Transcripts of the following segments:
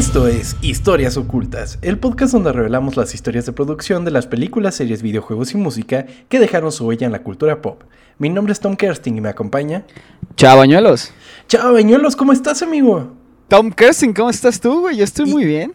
Esto es Historias Ocultas, el podcast donde revelamos las historias de producción de las películas, series, videojuegos y música que dejaron su huella en la cultura pop. Mi nombre es Tom Kersting y me acompaña. Chao, bañuelos. Chao, bañuelos, ¿cómo estás, amigo? Tom Kersting, ¿cómo estás tú, güey? Yo estoy muy bien.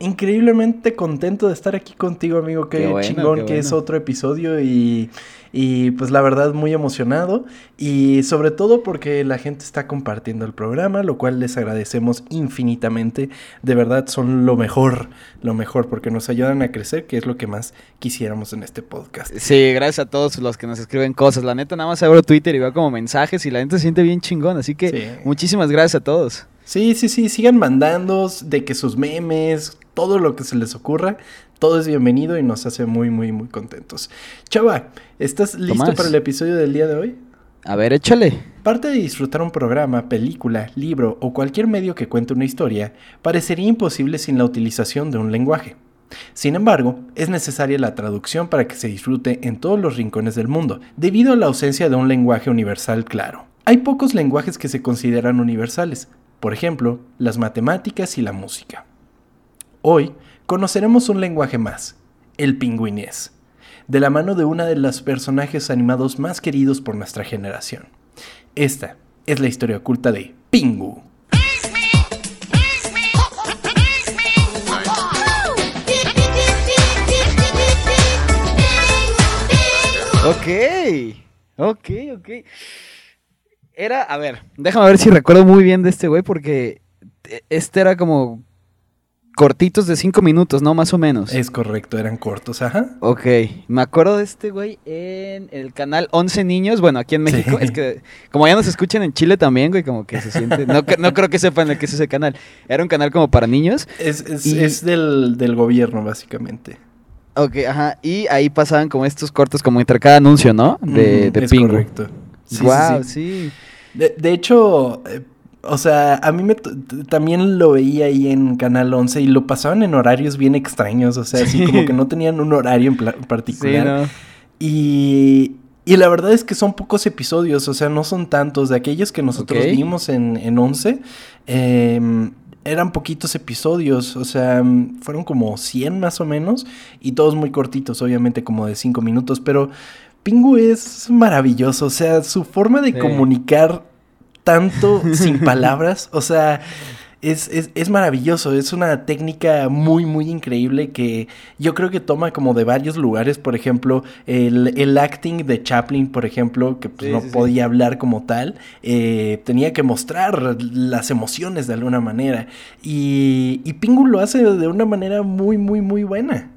Increíblemente contento de estar aquí contigo, amigo. Qué, chingón que es otro episodio y y pues la verdad muy emocionado y sobre todo porque la gente está compartiendo el programa, lo cual les agradecemos infinitamente. De verdad son lo mejor, lo mejor porque nos ayudan a crecer, que es lo que más quisiéramos en este podcast. Sí, gracias a todos los que nos escriben cosas. La neta nada más abro Twitter y veo como mensajes y la gente se siente bien chingón, así que muchísimas gracias a todos. Sí, sí, sí, sigan mandando de que sus memes, todo lo que se les ocurra, todo es bienvenido y nos hace muy, muy, muy contentos. Chava, ¿estás listo para el episodio del día de hoy? A ver, échale. Parte de disfrutar un programa, película, libro o cualquier medio que cuente una historia parecería imposible sin la utilización de un lenguaje. Sin embargo, es necesaria la traducción para que se disfrute en todos los rincones del mundo, debido a la ausencia de un lenguaje universal claro. Hay pocos lenguajes que se consideran universales, por ejemplo, las matemáticas y la música. Hoy conoceremos un lenguaje más, el pingüinés, de la mano de una de los personajes animados más queridos por nuestra generación. Esta es la historia oculta de Pingu. Ok, ok, ok. Era, a ver, déjame ver si recuerdo muy bien de este güey porque este era como cortitos de cinco minutos, ¿no? Más o menos. Es correcto, eran cortos, ajá. Ok, me acuerdo de este güey en el canal 11 Niños, bueno, aquí en México, es que como ya nos escuchan en Chile también, güey, como que se siente, no, no creo que sepan el que es ese canal, era un canal como para niños. Es, es, del, gobierno, básicamente. Ok, ajá, y ahí pasaban como estos cortos como entre cada anuncio, ¿no? De, de es correcto. Sí, wow, sí. De, hecho, eh, o sea, a mí me también lo veía ahí en Canal 11 y lo pasaban en horarios bien extraños, o sea, así como que no tenían un horario en particular. Y, y la verdad es que son pocos episodios, o sea, no son tantos. De aquellos que nosotros vimos en, en 11, em, eran poquitos episodios, o sea, fueron como 100 más o menos, y todos muy cortitos, obviamente como de 5 minutos, pero Pingu es maravilloso, o sea, su forma de comunicar tanto sin palabras, o sea, es, es, maravilloso, es una técnica muy, muy increíble que yo creo que toma como de varios lugares, por ejemplo, el, acting de Chaplin, por ejemplo, que pues, no podía hablar como tal, eh, tenía que mostrar las emociones de alguna manera, y, y Pingu lo hace de una manera muy, muy, muy buena.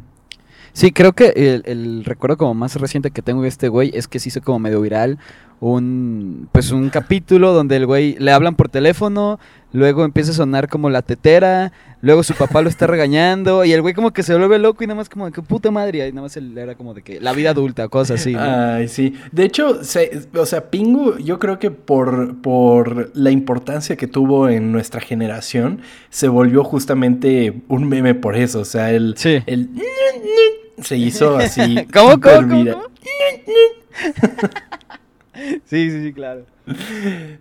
Sí, creo que el, el, recuerdo como más reciente que tengo de este güey es que se hizo como medio viral un pues un capítulo donde el güey le hablan por teléfono, luego empieza a sonar como la tetera, luego su papá lo está regañando y el güey como que se vuelve loco y nada más como de que puta madre, y nada más era como de que la vida adulta, cosas así. Ay, sí. De hecho, o sea, Pingu, yo creo que por, por la importancia que tuvo en nuestra generación, se volvió justamente un meme por eso, o sea, el... Sí. el se hizo así. ¿Cómo, cómo, cómo? Sí, sí, sí, claro.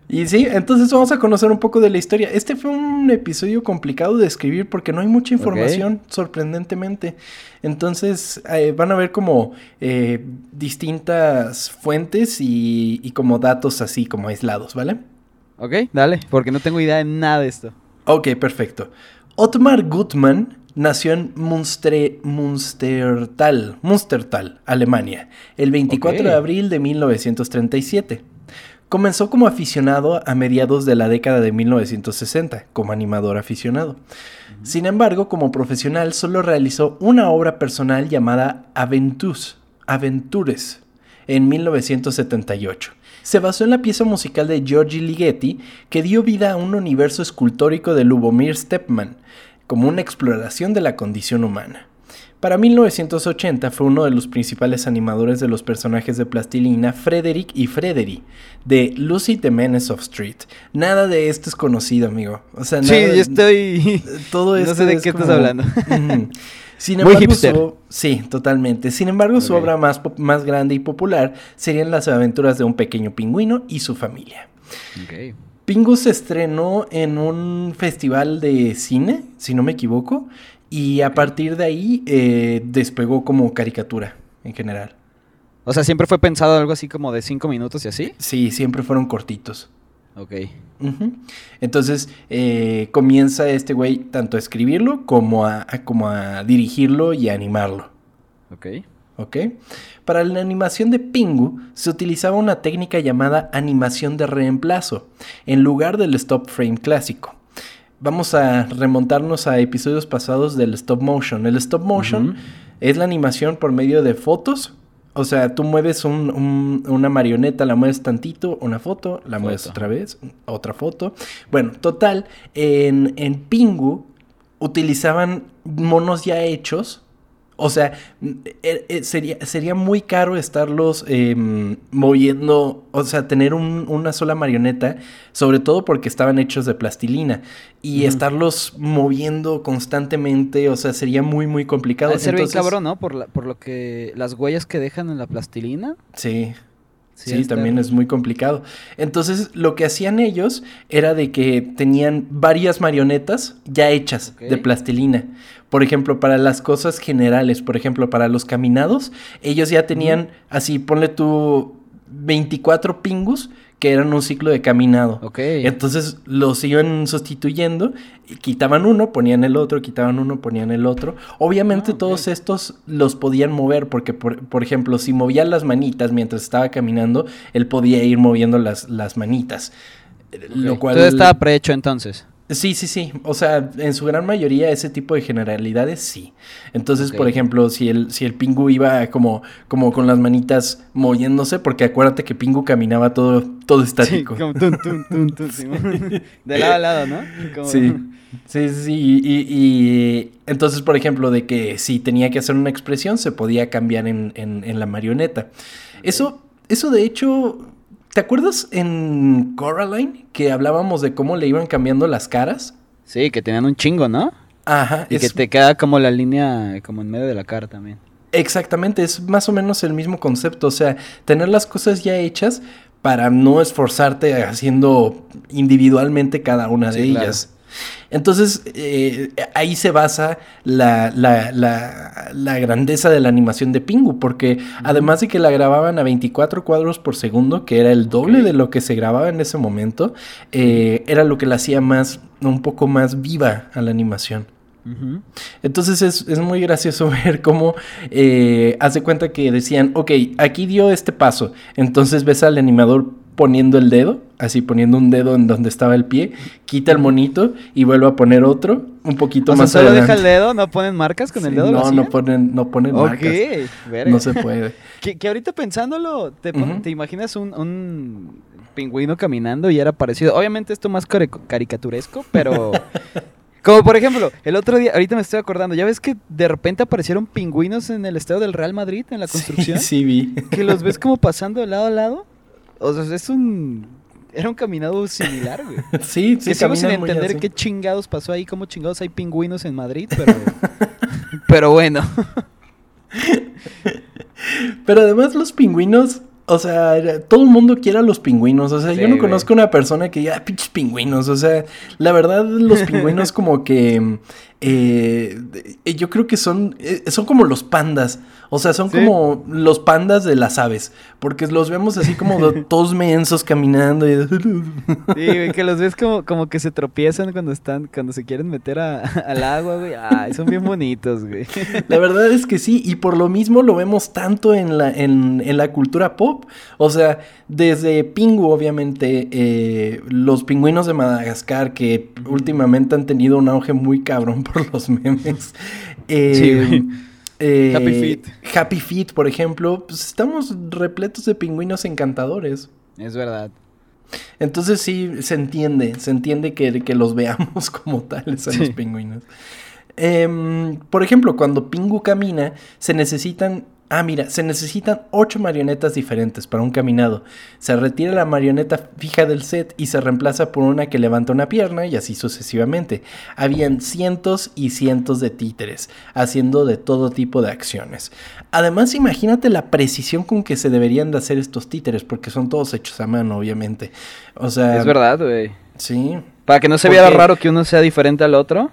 Y sí, entonces vamos a conocer un poco de la historia. Este fue un episodio complicado de escribir porque no hay mucha información, sorprendentemente. Entonces eh, van a ver como eh, distintas fuentes y, y, como datos así, como aislados, ¿vale? Ok, dale, porque no tengo idea de nada de esto. Ok, perfecto. Otmar Gutmann nació en Munster, Munstertal, Munstertal, Alemania, el 24 de abril de 1937. Comenzó como aficionado a mediados de la década de 1960, como animador aficionado. Sin embargo, como profesional solo realizó una obra personal llamada Aventus, Aventures, en 1978. Se basó en la pieza musical de Giorgi Ligeti, que dio vida a un universo escultórico de Lubomir Stepman, como una exploración de la condición humana. Para 1980 fue uno de los principales animadores de los personajes de plastilina Frederick y Frederick de Lucy the Menace of Street. Nada de esto es conocido, amigo. O sea, sí, yo estoy. Todo esto. No sé de qué estás hablando. Sin embargo, sí, totalmente. Sin embargo, su obra más, más grande y popular serían las aventuras de un pequeño pingüino y su familia. Pingu se estrenó en un festival de cine, si no me equivoco, y a partir de ahí eh, despegó como caricatura en general. O sea, ¿siempre fue pensado algo así como de cinco minutos y así? Sí, siempre fueron cortitos. Ok. Entonces eh, comienza este güey tanto a escribirlo como a, como a dirigirlo y a animarlo. Ok. ¿Ok? Para la animación de Pingu se utilizaba una técnica llamada animación de reemplazo, en lugar del stop frame clásico. Vamos a remontarnos a episodios pasados del stop motion. El stop motion es la animación por medio de fotos. O sea, tú mueves una marioneta, la mueves tantito, una foto, la mueves otra vez, otra foto. Bueno, total, en, en Pingu utilizaban monos ya hechos o sea, eh, eh, sería, sería muy caro estarlos em, moviendo, o sea, tener una sola marioneta, sobre todo porque estaban hechos de plastilina. Y estarlos moviendo constantemente, o sea, sería muy, muy complicado. Ser bien cabrón, ¿no? Por, por lo que las huellas que dejan en la plastilina. Sí. Sí, también es muy complicado. Entonces, lo que hacían ellos era de que tenían varias marionetas ya hechas de plastilina. Por ejemplo, para las cosas generales, por ejemplo, para los caminados, ellos ya tenían así, ponle tú 24 pingus que eran un ciclo de caminado. Ok. Entonces los iban sustituyendo, quitaban uno, ponían el otro, quitaban uno, ponían el otro. Obviamente ah, todos estos los podían mover porque, por, ejemplo, si movía las manitas mientras estaba caminando, él podía ir moviendo las, las manitas. Lo cual... Todo estaba prehecho entonces. Sí, sí, sí. O sea, en su gran mayoría ese tipo de generalidades sí. Entonces, por ejemplo, si el, si el Pingu iba como, como con las manitas moviéndose, porque acuérdate que Pingu caminaba todo, todo estático. Sí, como tum, tum, tum, tum, De lado a lado, ¿no? Sí. Sí, sí, y, y, entonces, por ejemplo, de que si tenía que hacer una expresión, se podía cambiar en, en, en la marioneta. Eso, eso de hecho, ¿Te acuerdas en Coraline que hablábamos de cómo le iban cambiando las caras? Sí, que tenían un chingo, ¿no? Ajá. Y que te queda como la línea como en medio de la cara también. Exactamente, es más o menos el mismo concepto, o sea, tener las cosas ya hechas para no esforzarte haciendo individualmente cada una de ellas. Entonces, eh, ahí se basa la, grandeza de la animación de Pingu, porque además de que la grababan a 24 cuadros por segundo, que era el doble de lo que se grababa en ese momento, eh, era lo que la hacía más, un poco más viva a la animación. Entonces es, muy gracioso ver cómo eh, hace cuenta que decían, ok, aquí dio este paso, entonces ves al animador poniendo el dedo, así poniendo un dedo en donde estaba el pie, quita el monito y vuelve a poner otro, un poquito más sea, solo deja el dedo? ¿No ponen marcas con el dedo? No, no ponen, no ponen marcas. No se puede. que, ahorita pensándolo, te, imaginas un, pingüino caminando y era parecido. Obviamente esto más caricaturesco, pero... Como por ejemplo, el otro día, ahorita me estoy acordando, ¿ya ves que de repente aparecieron pingüinos en el estadio del Real Madrid en la construcción? Sí, sí vi. Que los ves como pasando de lado a lado. O sea, es un. Era un caminado similar, güey. sí, sí, que sigo sin entender qué chingados pasó ahí, cómo chingados hay pingüinos en Madrid, pero. pero bueno. pero además los pingüinos. O sea, todo el mundo quiere a los pingüinos. O sea, yo no conozco una persona que diga, ah, pinches pingüinos. O sea, la verdad, los pingüinos como que. Eh, yo creo que son. Eh, son como los pandas. O sea, son como los pandas de las aves. Porque los vemos así como todos mensos caminando. Y... Sí, que los ves como, como que se tropiezan cuando están, cuando se quieren meter al agua, güey. Ay, son bien bonitos, güey. La verdad es que sí, y por lo mismo lo vemos tanto en la, en, en la cultura pop. O sea, desde Pingu, obviamente, eh, los pingüinos de Madagascar, que últimamente han tenido un auge muy cabrón por los memes. Eh, sí, eh, Happy Feet. Happy Feet, por ejemplo, pues estamos repletos de pingüinos encantadores. Es verdad. Entonces sí, se entiende, se entiende que, que los veamos como tales a los pingüinos. Em, por ejemplo, cuando Pingu camina, se necesitan Ah, mira, se necesitan ocho marionetas diferentes para un caminado. Se retira la marioneta fija del set y se reemplaza por una que levanta una pierna y así sucesivamente. Habían cientos y cientos de títeres, haciendo de todo tipo de acciones. Además, imagínate la precisión con que se deberían de hacer estos títeres, porque son todos hechos a mano, obviamente. O sea... Es verdad, güey. Sí. Para que no se viera raro que uno sea diferente al otro.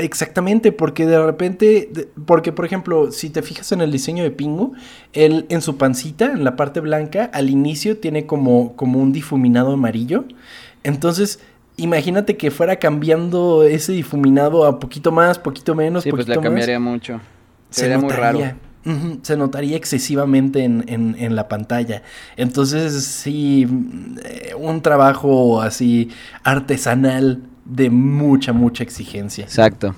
Exactamente, porque de repente, porque por ejemplo, si te fijas en el diseño de Pingu, él en su pancita, en la parte blanca, al inicio tiene como, como un difuminado amarillo. Entonces, imagínate que fuera cambiando ese difuminado a poquito más, poquito menos, sí, pues le cambiaría mucho. Sería muy raro. se notaría excesivamente en, en, en, la pantalla. Entonces, sí, eh, un trabajo así artesanal de mucha, mucha exigencia. Exacto.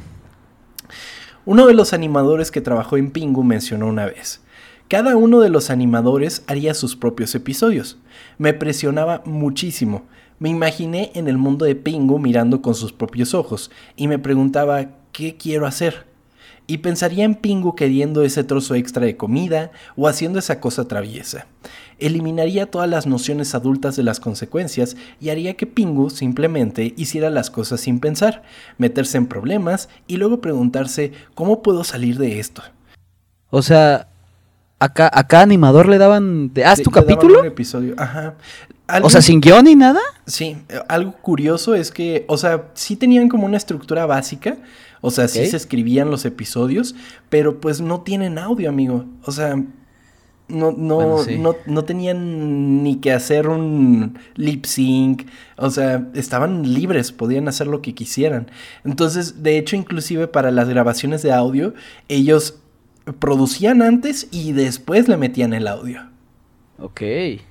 Uno de los animadores que trabajó en Pingu mencionó una vez, cada uno de los animadores haría sus propios episodios. Me presionaba muchísimo. Me imaginé en el mundo de Pingu mirando con sus propios ojos y me preguntaba qué quiero hacer. Y pensaría en Pingu queriendo ese trozo extra de comida o haciendo esa cosa traviesa eliminaría todas las nociones adultas de las consecuencias y haría que Pingu simplemente hiciera las cosas sin pensar, meterse en problemas y luego preguntarse cómo puedo salir de esto. O sea, acá, cada animador le daban de haz tu capítulo. Un episodio, ajá. O sea, sin guion ni nada. Sí, algo curioso es que, o sea, sí tenían como una estructura básica, o sea, sí se escribían los episodios, pero pues no tienen audio, amigo. O sea, no, no, no, no tenían ni que hacer un lip sync. O sea, estaban libres, podían hacer lo que quisieran. Entonces, de hecho, inclusive para las grabaciones de audio, ellos producían antes y después le metían el audio. Ok.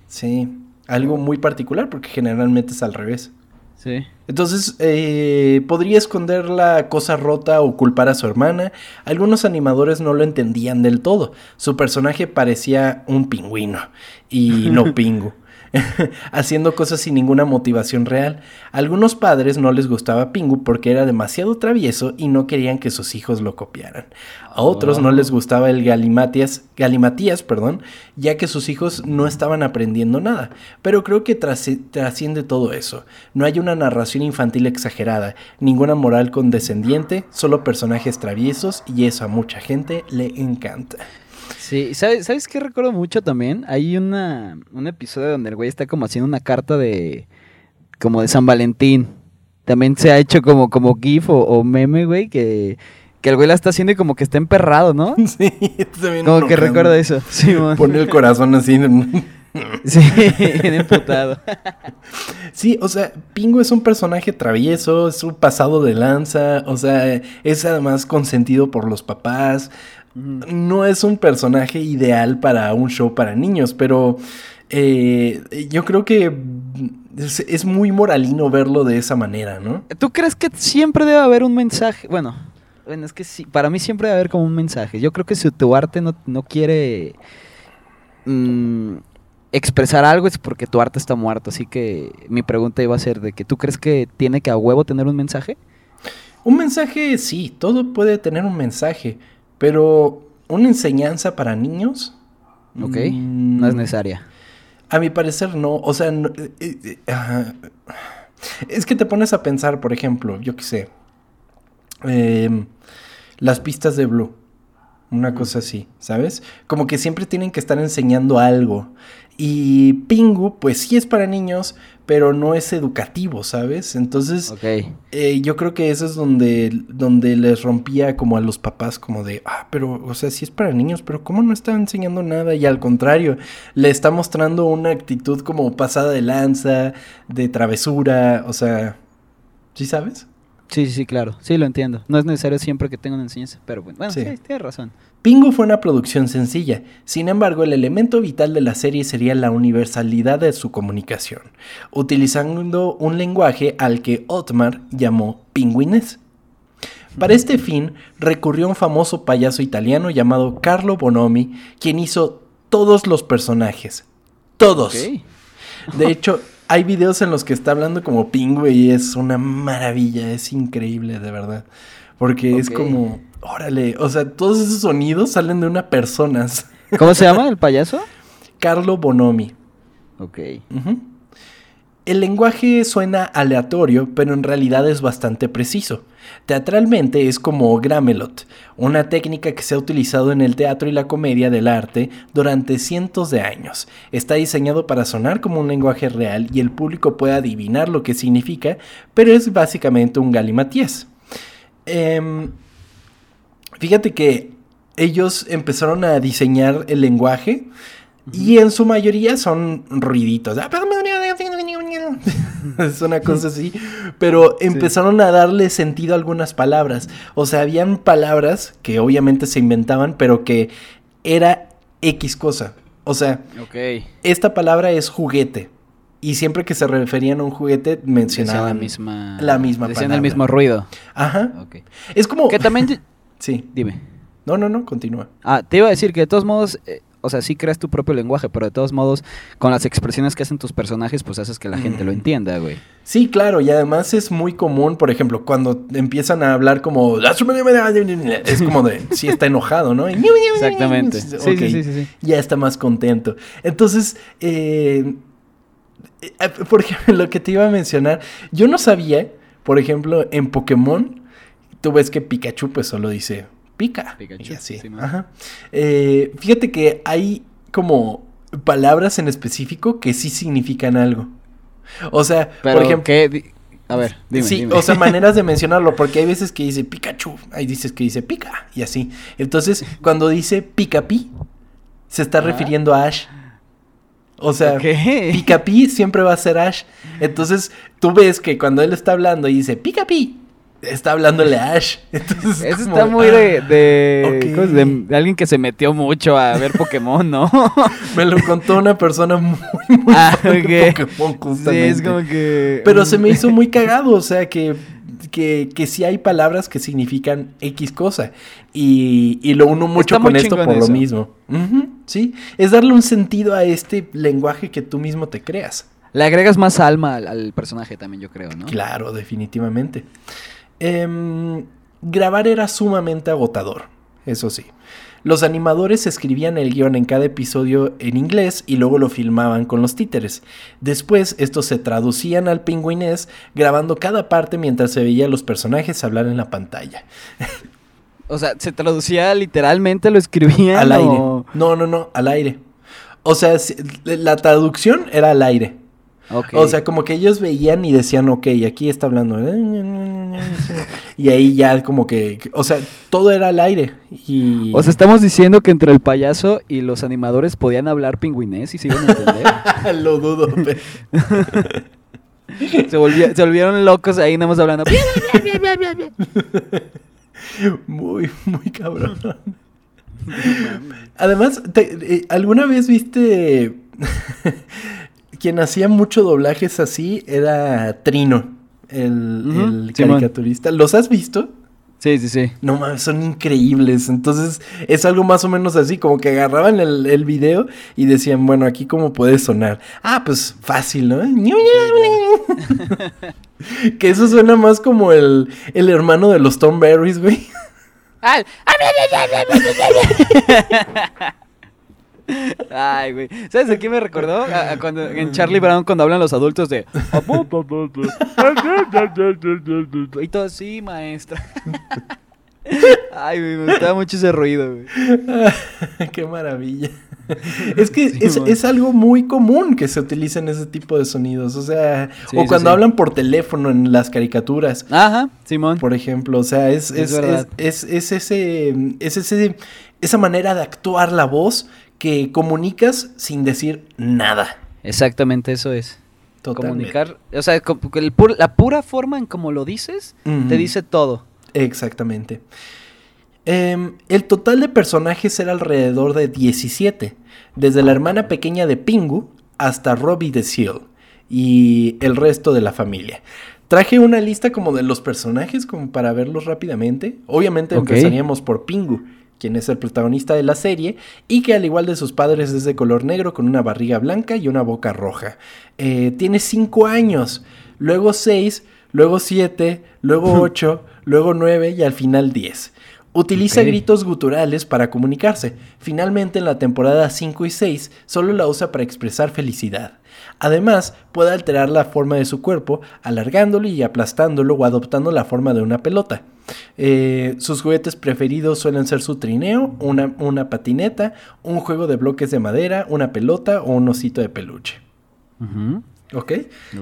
Sí, algo muy particular porque generalmente es al revés. Sí. Entonces, eh, podría esconder la cosa rota o culpar a su hermana. Algunos animadores no lo entendían del todo. Su personaje parecía un pingüino y no pingu. haciendo cosas sin ninguna motivación real. A algunos padres no les gustaba Pingu porque era demasiado travieso y no querían que sus hijos lo copiaran. A otros no les gustaba el Galimatías, Galimatías, perdón, ya que sus hijos no estaban aprendiendo nada. Pero creo que trasciende todo eso. No hay una narración infantil exagerada, ninguna moral condescendiente, solo personajes traviesos y eso a mucha gente le encanta. Sí, ¿sabes, ¿sabes qué recuerdo mucho también? Hay una, un episodio donde el güey está como haciendo una carta de. como de San Valentín. También se ha hecho como, como GIF o, meme, güey, que, que el güey la está haciendo y como que está emperrado, ¿no? Sí, también. Como que recuerdo eso. Sí, Pone el corazón así. Sí, emputado. Sí, o sea, Pingo es un personaje travieso, es un pasado de lanza, o sea, es además consentido por los papás no es un personaje ideal para un show para niños, pero eh, yo creo que es, muy moralino verlo de esa manera, ¿no? ¿Tú crees que siempre debe haber un mensaje? Bueno, bueno es que sí, para mí siempre debe haber como un mensaje. Yo creo que si tu arte no, quiere mm, expresar algo es porque tu arte está muerto. Así que mi pregunta iba a ser de que tú crees que tiene que a huevo tener un mensaje. Un mensaje, sí, todo puede tener un mensaje. Pero una enseñanza para niños. Ok, no es mm, necesaria. A mi parecer no. O sea, eh, eh, eh, es que te pones a pensar, por ejemplo, yo qué sé. Em, las pistas de Blue. Una cosa así, ¿sabes? Como que siempre tienen que estar enseñando algo. Y Pingu, pues sí es para niños, pero no es educativo, ¿sabes? Entonces, eh, yo creo que eso es donde, donde les rompía como a los papás, como de, ah, pero, o sea, sí es para niños, pero ¿cómo no está enseñando nada? Y al contrario, le está mostrando una actitud como pasada de lanza, de travesura, o sea, ¿sí sabes? Sí, sí, claro. Sí, lo entiendo. No es necesario siempre que tenga una enseñanza, pero bueno, bueno sí. tienes razón. Pingu fue una producción sencilla, sin embargo el elemento vital de la serie sería la universalidad de su comunicación, utilizando un lenguaje al que Otmar llamó pingüines. Para este fin recurrió a un famoso payaso italiano llamado Carlo Bonomi, quien hizo todos los personajes. Todos. De hecho, hay videos en los que está hablando como pingüe y es una maravilla, es increíble, de verdad. Porque es como, órale, o sea, todos esos sonidos salen de una persona. ¿Cómo se llama el payaso? Carlo Bonomi. Ok. El lenguaje suena aleatorio, pero en realidad es bastante preciso. Teatralmente es como Gramelot, una técnica que se ha utilizado en el teatro y la comedia del arte durante cientos de años. Está diseñado para sonar como un lenguaje real y el público puede adivinar lo que significa, pero es básicamente un galimatías. Em, fíjate que ellos empezaron a diseñar el lenguaje y en su mayoría son ruiditos. Es una cosa así. Pero empezaron a darle sentido a algunas palabras. O sea, habían palabras que obviamente se inventaban, pero que era X cosa. O sea, esta palabra es juguete. Y siempre que se referían a un juguete, mencionaban la misma, la misma decían el mismo ruido. Ajá. Es como. Que también. sí. Dime. No, no, no, continúa. Ah, te iba a decir que de todos modos. Eh, o sea, sí creas tu propio lenguaje, pero de todos modos, con las expresiones que hacen tus personajes, pues haces que la gente lo entienda, güey. Sí, claro, y además es muy común, por ejemplo, cuando empiezan a hablar como... Es como de, sí está enojado, ¿no? Exactamente. Sí, sí, sí, sí, Ya está más contento. Entonces, eh, eh, por ejemplo, lo que te iba a mencionar, yo no sabía, por ejemplo, en Pokémon, tú ves que Pikachu pues solo dice pica. Eh, fíjate que hay como palabras en específico que sí significan algo. O sea, por ejemplo... A ver, dime. Sí, o sea, maneras de mencionarlo, porque hay veces que dice Pikachu, hay dices que dice pica, y así. Entonces, cuando dice Picapi, se está refiriendo a Ash. O sea, Picapi siempre va a ser Ash. Entonces, tú ves que cuando él está hablando y dice Picapi, está hablándole a Ash. Entonces, Eso está muy de, ah, de, de, alguien que se metió mucho a ver Pokémon, ¿no? Me lo contó una persona muy, muy ah, de Pokémon, justamente. Sí, es como que... Pero se me hizo muy cagado, o sea, que, que, que sí hay palabras que significan X cosa. Y, y lo uno mucho con esto por lo mismo. sí, es darle un sentido a este lenguaje que tú mismo te creas. Le agregas más alma al, al personaje también, yo creo, ¿no? Claro, definitivamente. Em, grabar era sumamente agotador, eso sí. Los animadores escribían el guion en cada episodio en inglés y luego lo filmaban con los títeres. Después, estos se traducían al pingüinés, grabando cada parte mientras se veía a los personajes hablar en la pantalla. O sea, ¿se traducía literalmente? ¿Lo escribían? Al aire. No, no, no, al aire. O sea, la traducción era al aire. O sea, como que ellos veían y decían, ok, aquí está hablando. Y ahí ya como que, o sea, todo era al aire. Y... O sea, estamos diciendo que entre el payaso y los animadores podían hablar pingüinés y se iban a entender. Lo dudo. se, volvieron locos ahí nada más hablando. muy, muy cabrón. Además, eh, ¿alguna vez viste quien hacía mucho doblajes así era Trino, el, caricaturista. ¿Los has visto? Sí, sí, sí. No mames, son increíbles. Entonces, es algo más o menos así, como que agarraban el, el video y decían, bueno, aquí cómo puede sonar. Ah, pues fácil, ¿no? que eso suena más como el, el hermano de los Tom Berries, güey. Ay, güey. ¿Sabes de qué me recordó? cuando, en Charlie Brown cuando hablan los adultos de... y todo así, maestra. Ay, güey, me gustaba mucho ese ruido, güey. Qué maravilla. Es que es, algo muy común que se utilicen ese tipo de sonidos. O sea, o cuando hablan por teléfono en las caricaturas. Ajá, Simón. Por ejemplo, o sea, es, es, es, es, ese, es ese, esa manera de actuar la voz que comunicas sin decir nada. Exactamente eso es. Comunicar, o sea, la pura forma en cómo lo dices te dice todo. Exactamente. Em, el total de personajes era alrededor de 17, desde la hermana pequeña de Pingu hasta Robbie the Seal y el resto de la familia. Traje una lista como de los personajes como para verlos rápidamente. Obviamente empezaríamos por Pingu quien es el protagonista de la serie, y que al igual de sus padres es de color negro con una barriga blanca y una boca roja. Eh, tiene 5 años, luego 6 luego 7, luego 8, luego 9 y al final 10. Utiliza gritos guturales para comunicarse. Finalmente, en la temporada 5 y 6, solo la usa para expresar felicidad. Además, puede alterar la forma de su cuerpo, alargándolo y aplastándolo o adoptando la forma de una pelota. Eh, sus juguetes preferidos suelen ser su trineo, una, una, patineta, un juego de bloques de madera, una pelota o un osito de peluche. ¿Ok?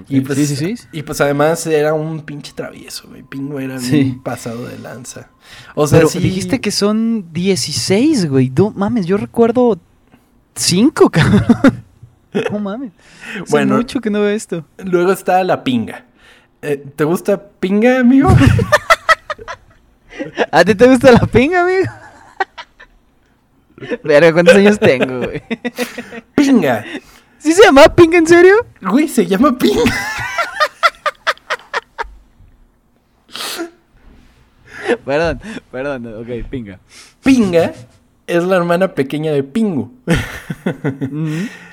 Y, pues, sí, sí, sí. y pues además era un pinche travieso, güey. Pingo era bien pasado de lanza. O sea, Pero dijiste que son 16, güey. No mames, yo recuerdo 5, cabrón. No mames. bueno, mucho que no veo esto. Luego está la pinga. Eh, ¿Te gusta pinga, amigo? ¿A ti te gusta la pinga, amigo? Pero ¿cuántos años tengo, güey? Pinga. ¿Sí se llama Pinga en serio? Güey, se llama Pinga. perdón, perdón, ok, Pinga. Pinga es la hermana pequeña de Pingu.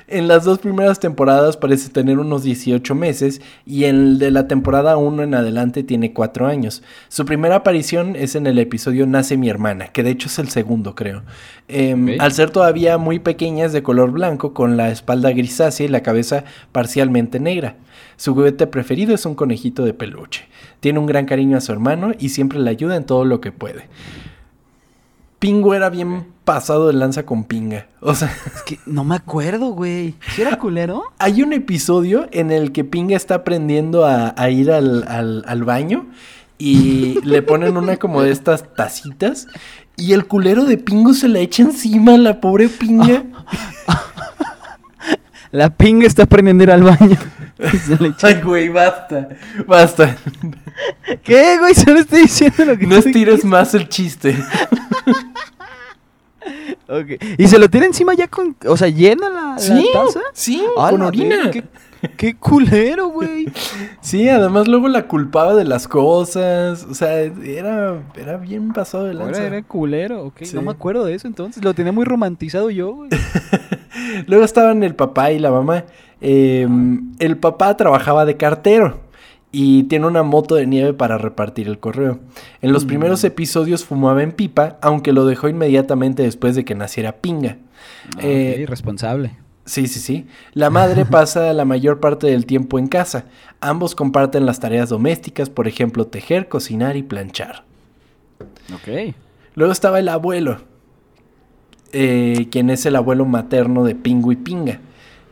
En las dos primeras temporadas parece tener unos 18 meses y en el de la temporada 1 en adelante tiene 4 años. Su primera aparición es en el episodio Nace mi hermana, que de hecho es el segundo creo. Em, al ser todavía muy pequeña es de color blanco con la espalda grisácea y la cabeza parcialmente negra. Su juguete preferido es un conejito de peluche. Tiene un gran cariño a su hermano y siempre le ayuda en todo lo que puede. Pingo era bien pasado de lanza con pinga. O sea. Es que no me acuerdo, güey. ¿Sí era culero? Hay un episodio en el que pinga está aprendiendo a, ir al, baño y le ponen una como de estas tacitas y el culero de pingo se la echa encima a la pobre pinga. La pinga está aprendiendo a ir al baño. Ay, güey, basta. Basta. ¿Qué, güey? Solo estoy diciendo lo que No estires más el chiste. ¿Y se lo tira encima ya con. O sea, llena la, ¿Sí? taza? Sí, con orina. Qué, culero, güey. Sí, además luego la culpaba de las cosas. O sea, era, era bien pasado de lanza. Era, era culero, ok. No me acuerdo de eso entonces. Lo tenía muy romantizado yo, güey. luego estaban el papá y la mamá. Em, el papá trabajaba de cartero y tiene una moto de nieve para repartir el correo. En los mm. primeros episodios fumaba en pipa, aunque lo dejó inmediatamente después de que naciera Pinga. Ah, eh, responsable. Sí, sí, sí. La madre pasa la mayor parte del tiempo en casa. Ambos comparten las tareas domésticas, por ejemplo, tejer, cocinar y planchar. Ok. Luego estaba el abuelo, eh, quien es el abuelo materno de Pingo y Pinga.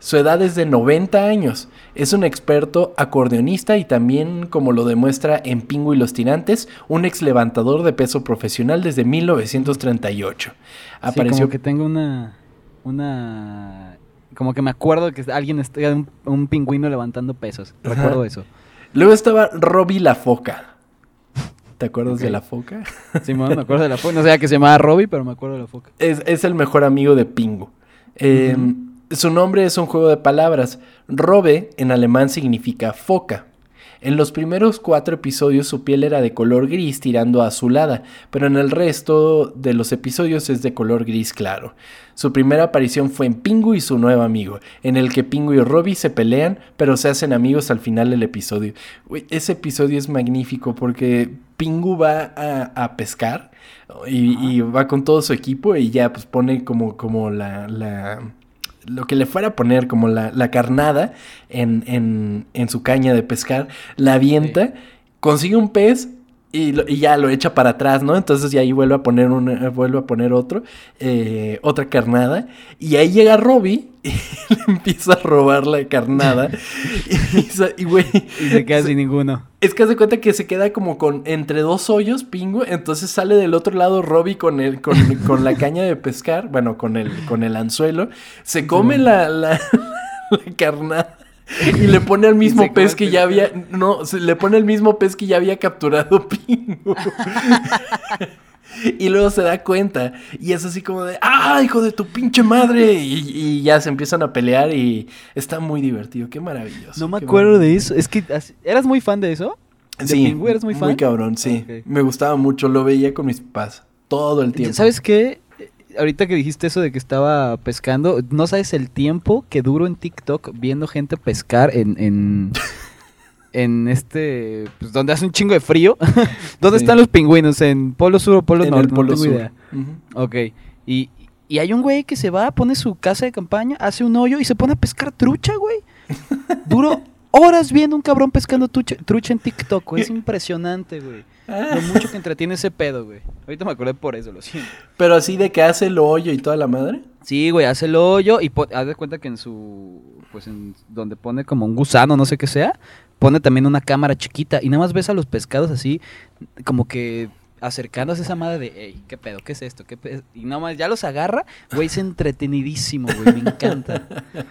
Su edad es de 90 años. Es un experto acordeonista y también, como lo demuestra en Pingo y los Tirantes, un ex levantador de peso profesional desde 1938. Apareció... como que tengo una... una... Como que me acuerdo que alguien está un, pingüino levantando pesos. Recuerdo eso. Luego estaba Robbie la foca. ¿Te acuerdas de la foca? Sí, me acuerdo de la foca. No sé que se llamaba Robbie, pero me acuerdo de la foca. Es, el mejor amigo de Pingo. Eh, su nombre es un juego de palabras. Robe en alemán significa foca. En los primeros cuatro episodios su piel era de color gris tirando a azulada, pero en el resto de los episodios es de color gris claro. Su primera aparición fue en Pingu y su nuevo amigo, en el que Pingu y Robbie se pelean, pero se hacen amigos al final del episodio. ese episodio es magnífico porque Pingu va a, pescar y, va con todo su equipo y ya pues pone como, como la lo que le fuera a poner como la, carnada en, su caña de pescar, la avienta, consigue un pez y, ya lo echa para atrás, ¿no? Entonces ya ahí vuelve a poner un, vuelve a poner otro, eh, otra carnada, y ahí llega Robbie y le empieza a robar la carnada. y, güey. Y se queda sin ninguno. Es que hace cuenta que se queda como con entre dos hoyos, pingo. Entonces sale del otro lado Robbie con el, con, la caña de pescar. Bueno, con el, con el anzuelo. Se come la, la, la carnada. Y le pone al mismo pez que ya había. No, le pone el mismo pez que ya había capturado Pingo. y luego se da cuenta. Y es así como de. ¡Ah, hijo de tu pinche madre! Y, ya se empiezan a pelear y está muy divertido. Qué maravilloso. No me acuerdo de eso. Es que. ¿Eras muy fan de eso? ¿De sí. ¿Eras muy fan? Muy cabrón, sí. Me gustaba mucho. Lo veía con mis papás. Todo el tiempo. ¿Sabes qué? Ahorita que dijiste eso de que estaba pescando, no sabes el tiempo que duro en TikTok viendo gente pescar en, en, en este, pues donde hace un chingo de frío. ¿Dónde están los pingüinos? ¿En Polo Sur o Polo Norte? El Polo Sur. Ok. Y, y hay un güey que se va, pone su casa de campaña, hace un hoyo y se pone a pescar trucha, güey. Duro horas viendo un cabrón pescando trucha, en TikTok, güey. Es impresionante, güey. Lo mucho que entretiene ese pedo, güey. Ahorita me acordé por eso, lo siento. Pero así de que hace el hoyo y toda la madre. Sí, güey, hace el hoyo y haz de cuenta que en su. Pues en donde pone como un gusano, no sé qué sea, pone también una cámara chiquita y nada más ves a los pescados así, como que acercándose a esa madre de, hey, ¿qué pedo? ¿Qué es esto? ¿Qué pedo? Y nada más ya los agarra, güey, es entretenidísimo, güey, me encanta.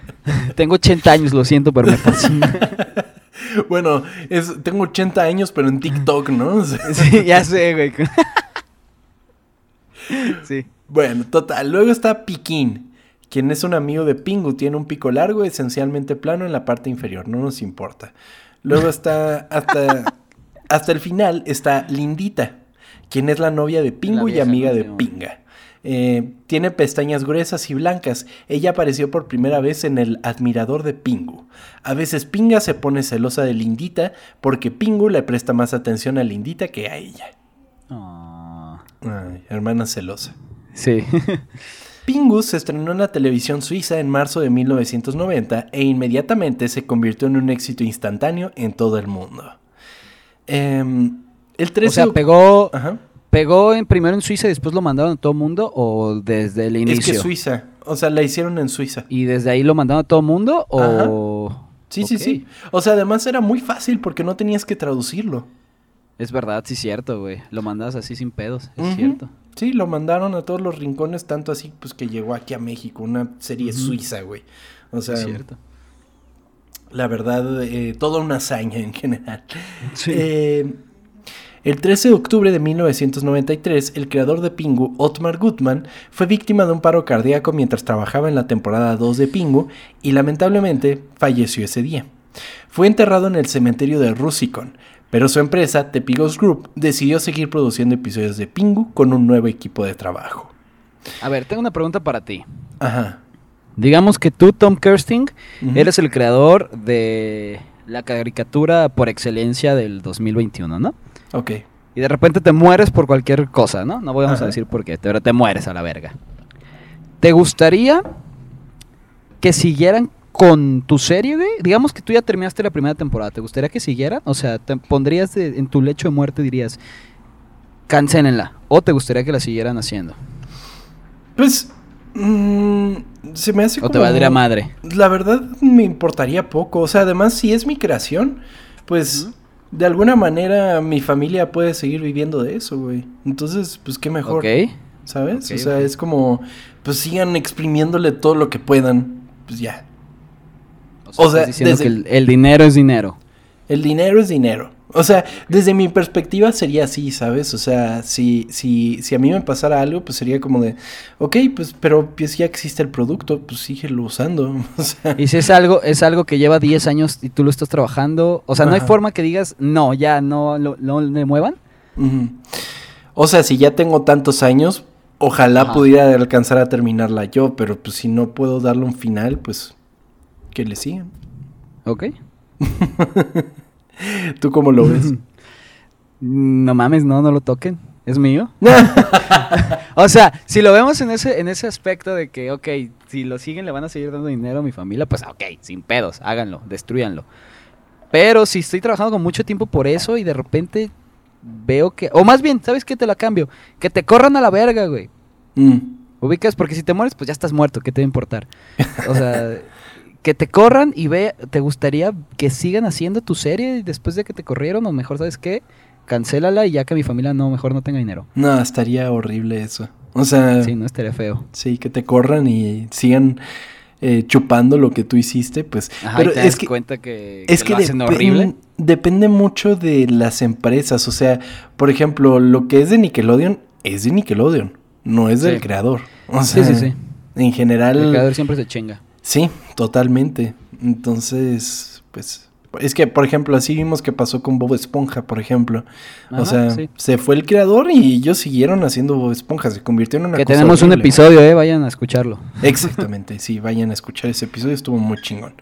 Tengo 80 años, lo siento, pero me fascina. Bueno, es, tengo 80 años, pero en TikTok, ¿no? sí, ya sé, güey. sí. Bueno, total. Luego está Piquín, quien es un amigo de Pingu. Tiene un pico largo, esencialmente plano en la parte inferior. No nos importa. Luego está hasta, hasta el final está Lindita, quien es la novia de Pingu y amiga de Pinga. Eh, tiene pestañas gruesas y blancas. Ella apareció por primera vez en El Admirador de Pingu. A veces Pinga se pone celosa de Lindita porque Pingu le presta más atención a Lindita que a ella. Ah. hermana celosa. Sí. Pingu se estrenó en la televisión suiza en marzo de 1990 e inmediatamente se convirtió en un éxito instantáneo en todo el mundo. Em, el 13 o sea, pegó, pegó en, primero en Suiza y después lo mandaron a todo el mundo o desde el inicio. Es que Suiza, o sea, la hicieron en Suiza. ¿Y desde ahí lo mandaron a todo el mundo o...? Sí, sí, sí. O sea, además era muy fácil porque no tenías que traducirlo. Es verdad, sí, cierto, güey. Lo mandabas así sin pedos, es cierto. Sí, lo mandaron a todos los rincones, tanto así pues que llegó aquí a México, una serie suiza, güey. O sea, cierto. la verdad, eh, toda una hazaña en general. Sí. Eh, el 13 de octubre de 1993, el creador de Pingu, Otmar Gutmann, fue víctima de un paro cardíaco mientras trabajaba en la temporada 2 de Pingu y lamentablemente falleció ese día. Fue enterrado en el cementerio de Rusicon, pero su empresa, The Pigos Group, decidió seguir produciendo episodios de Pingu con un nuevo equipo de trabajo. A ver, tengo una pregunta para ti. Ajá. Digamos que tú, Tom Kirsting, eres el creador de la caricatura por excelencia del 2021, ¿no? Ok. Y de repente te mueres por cualquier cosa, ¿no? No vamos a decir por qué, pero te mueres a la verga. ¿Te gustaría que siguieran con tu serie, güey? Digamos que tú ya terminaste la primera temporada. ¿Te gustaría que siguieran? O sea, ¿te pondrías en tu lecho de muerte dirías, cancelenla? ¿O te gustaría que la siguieran haciendo? Pues, mm, se me hace ¿O te valdría madre? La verdad me importaría poco. O sea, además, si es mi creación, pues... De alguna manera mi familia puede seguir viviendo de eso, güey. Entonces, pues qué mejor. Ok. ¿Sabes? o sea, es como, pues sigan exprimiéndole todo lo que puedan. Pues ya. O sea, que el, dinero es dinero. El dinero es dinero. O sea, desde mi perspectiva sería así, ¿sabes? O sea, si, si, si a mí me pasara algo, pues sería como de, ok, pues, pero pues ya existe el producto, pues síguelo usando. Y si es algo, es algo que lleva 10 años y tú lo estás trabajando, o sea, no hay forma que digas, no, ya no, no, le muevan. O sea, si ya tengo tantos años, ojalá pudiera alcanzar a terminarla yo, pero pues si no puedo darle un final, pues que le sigan. Ok. ¿Tú cómo lo ves? No mames, no, no lo toquen. ¿Es mío? o sea, si lo vemos en ese, en ese aspecto de que, ok, si lo siguen le van a seguir dando dinero a mi familia, pues ok, sin pedos, háganlo, destruyanlo. Pero si estoy trabajando con mucho tiempo por eso y de repente veo que... O más bien, ¿sabes qué? Te la cambio. Que te corran a la verga, güey. Mm. Ubicas, porque si te mueres, pues ya estás muerto, ¿qué te va a importar? O sea, que te corran y ve, ¿te gustaría que sigan haciendo tu serie después de que te corrieron? O mejor, ¿sabes qué? Cancélala y ya que mi familia no, mejor no tenga dinero. No, estaría horrible eso. O sea... Sí, no estaría feo. Sí, que te corran y sigan eh, chupando lo que tú hiciste, pues... pero te es que, cuenta que, es que, hacen horrible. Depende mucho de las empresas. O sea, por ejemplo, lo que es de Nickelodeon es de Nickelodeon, no es del creador. O sea, sí, sí, sí. En general... El creador siempre se chinga. Sí, totalmente. Entonces, pues es que, por ejemplo, así vimos que pasó con Bob Esponja, por ejemplo. o sea, se fue el creador y ellos siguieron haciendo Bob Esponja. Se convirtió en una Que tenemos un episodio, ¿eh? Vayan a escucharlo. Exactamente, sí, vayan a escuchar ese episodio. Estuvo muy chingón.